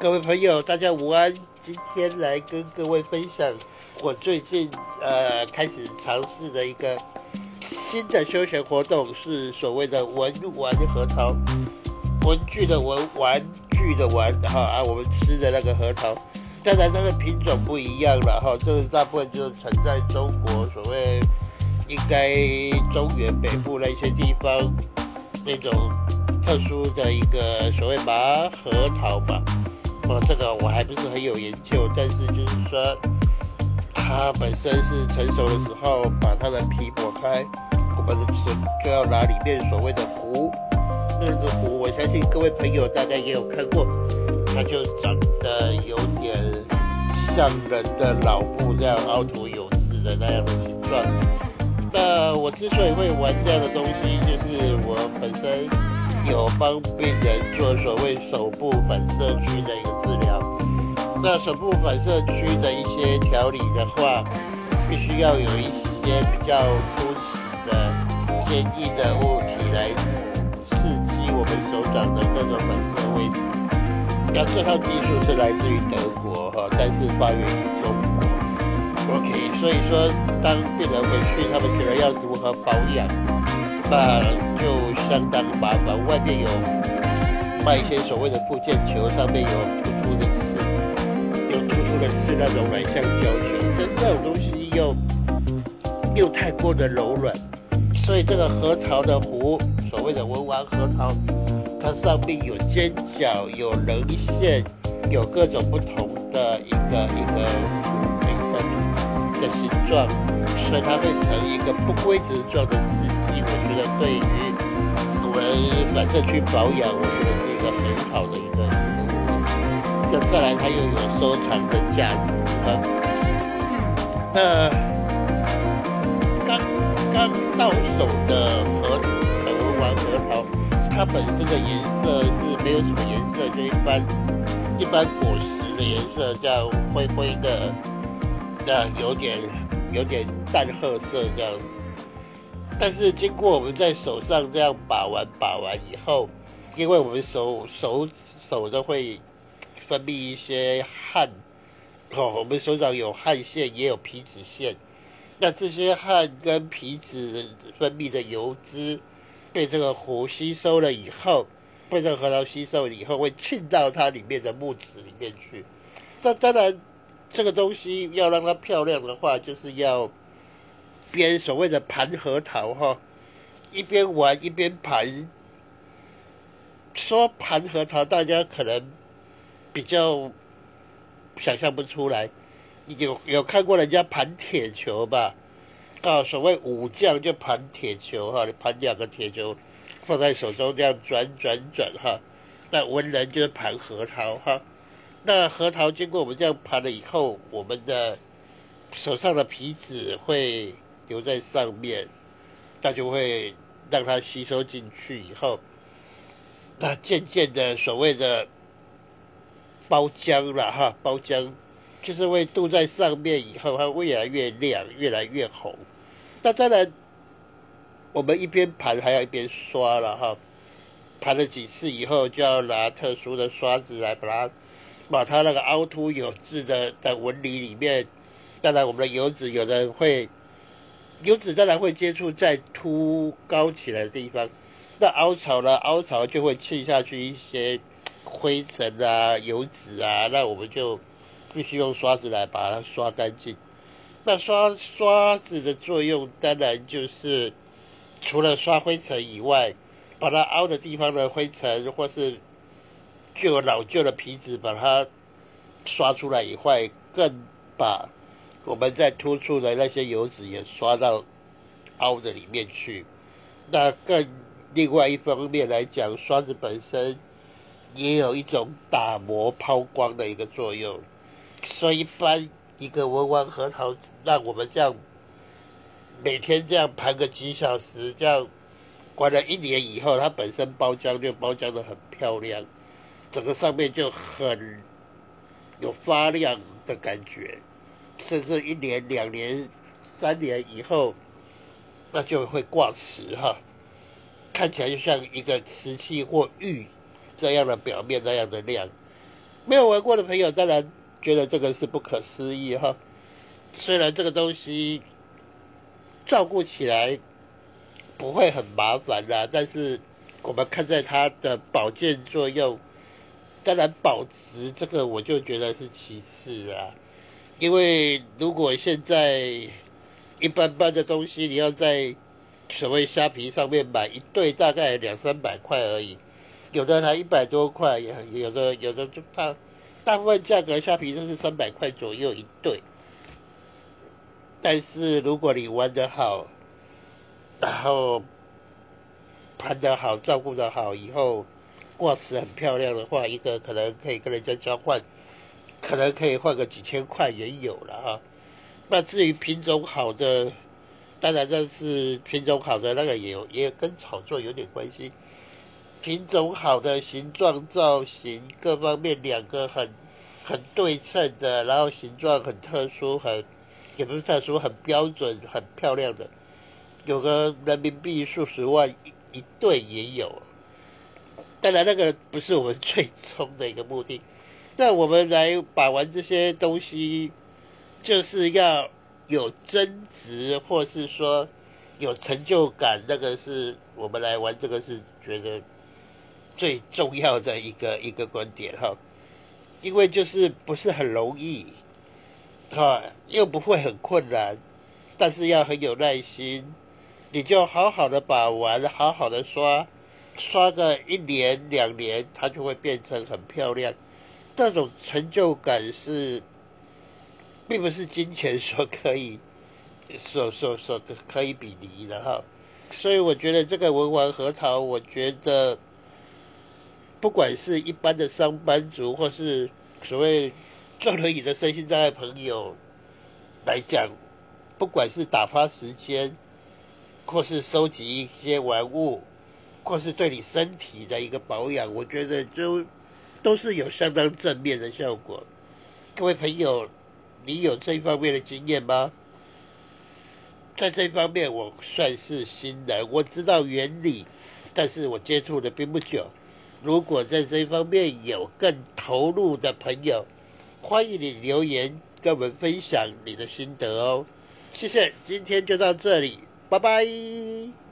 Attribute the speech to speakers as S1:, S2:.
S1: 各位朋友，大家午安。今天来跟各位分享我最近呃开始尝试的一个新的休闲活动，是所谓的文玩核桃。文具的文，玩具的玩，然后啊，我们吃的那个核桃，当然它的品种不一样了哈。这个大部分就是存在中国，所谓应该中原北部那些地方那种特殊的一个所谓麻核桃吧。哦，这个我还不是很有研究，但是就是说，它本身是成熟的时候，把它的皮剥开，我们是就要拿里面所谓的核，那个核，我相信各位朋友大家也有看过，它就长得有点像人的脑部这样凹凸有致的那样的形状。那我之所以会玩这样的东西，就是我本身。有帮病人做所谓手部反射区的一个治疗。那手部反射区的一些调理的话，必须要有一些比较凸起的坚硬的物体来刺激我们手掌的各个反射位置。那这套技术是来自于德国哈，但是发源于中国。OK，所以说当病人回去，他们觉得要如何保养？那就相当麻烦，外面有卖一些所谓的附件球，上面有突出的刺，有突出的刺那种软橡胶球，但这种东西又又太过的柔软，所以这个核桃的核，所谓的文玩核桃，它上面有尖角，有棱线，有各种不同的一个一个一个形状，所以它会成一个不规则状的刺激。对于我们反正去保养，我觉得是一个很好的一个这再来，它又有收藏的价值啊。那刚刚到手的核文玩核桃，它本身的颜色是没有什么颜色，就一般一般果实的颜色，这样灰灰的，这样有点有点淡褐色这样。但是经过我们在手上这样把玩把玩以后，因为我们手手手都会分泌一些汗，哦，我们手掌有汗腺也有皮脂腺，那这些汗跟皮脂分泌的油脂被这个壶吸收了以后，被这个核桃吸收了以后会沁到它里面的木质里面去。这当然，这个东西要让它漂亮的话，就是要。边所谓的盘核桃哈，一边玩一边盘。说盘核桃，大家可能比较想象不出来。有有看过人家盘铁球吧？啊，所谓武将就盘铁球哈，你盘两个铁球放在手中这样转转转哈。那文人就是盘核桃哈。那核桃经过我们这样盘了以后，我们的手上的皮脂会。留在上面，那就会让它吸收进去以后，那渐渐的所谓的包浆了哈，包浆就是会镀在上面以后，它会越来越亮，越来越红。那当然，我们一边盘还要一边刷了哈，盘了几次以后，就要拿特殊的刷子来把它把它那个凹凸有致的在纹理里面，当然我们的油脂有的会。油脂当然会接触在凸高起来的地方，那凹槽呢？凹槽就会沁下去一些灰尘啊、油脂啊，那我们就必须用刷子来把它刷干净。那刷刷子的作用当然就是除了刷灰尘以外，把它凹的地方的灰尘或是旧老旧的皮质把它刷出来以外，更把。我们在突出的那些油脂也刷到凹的里面去，那更另外一方面来讲，刷子本身也有一种打磨抛光的一个作用。所以一般一个文玩核桃，让我们这样每天这样盘个几小时，这样关了一年以后，它本身包浆就包浆的很漂亮，整个上面就很有发亮的感觉。甚至一年、两年、三年以后，那就会挂瓷哈，看起来就像一个瓷器或玉这样的表面那样的亮。没有玩过的朋友当然觉得这个是不可思议哈。虽然这个东西照顾起来不会很麻烦啦，但是我们看在它的保健作用，当然保值这个我就觉得是其次啊。因为如果现在一般般的东西，你要在所谓虾皮上面买一对，大概两三百块而已，有的才一百多块，也有的有的就大大部分价格虾皮都是三百块左右一对。但是如果你玩的好，然后盘得好，照顾的好，以后挂饰很漂亮的话，一个可能可以跟人家交换。可能可以换个几千块也有了哈。那至于品种好的，当然这是品种好的那个也有，也跟炒作有点关系。品种好的形状、造型各方面两个很很对称的，然后形状很特殊，很也不是特殊，很标准、很漂亮的，有个人民币数十万一一对也有。当然那个不是我们最终的一个目的。那我们来把玩这些东西，就是要有增值，或是说有成就感。那个是我们来玩这个是觉得最重要的一个 一个观点哈，因为就是不是很容易，哈，又不会很困难，但是要很有耐心，你就好好的把玩，好好的刷，刷个一年两年，它就会变成很漂亮。这种成就感是，并不是金钱所可以、所、所、所可以比拟的哈。所以我觉得这个文玩核桃，我觉得不管是一般的上班族，或是所谓坐轮椅的身心障碍朋友来讲，不管是打发时间，或是收集一些玩物，或是对你身体的一个保养，我觉得就。都是有相当正面的效果。各位朋友，你有这一方面的经验吗？在这方面，我算是新人，我知道原理，但是我接触的并不久。如果在这方面有更投入的朋友，欢迎你留言跟我们分享你的心得哦。谢谢，今天就到这里，拜拜。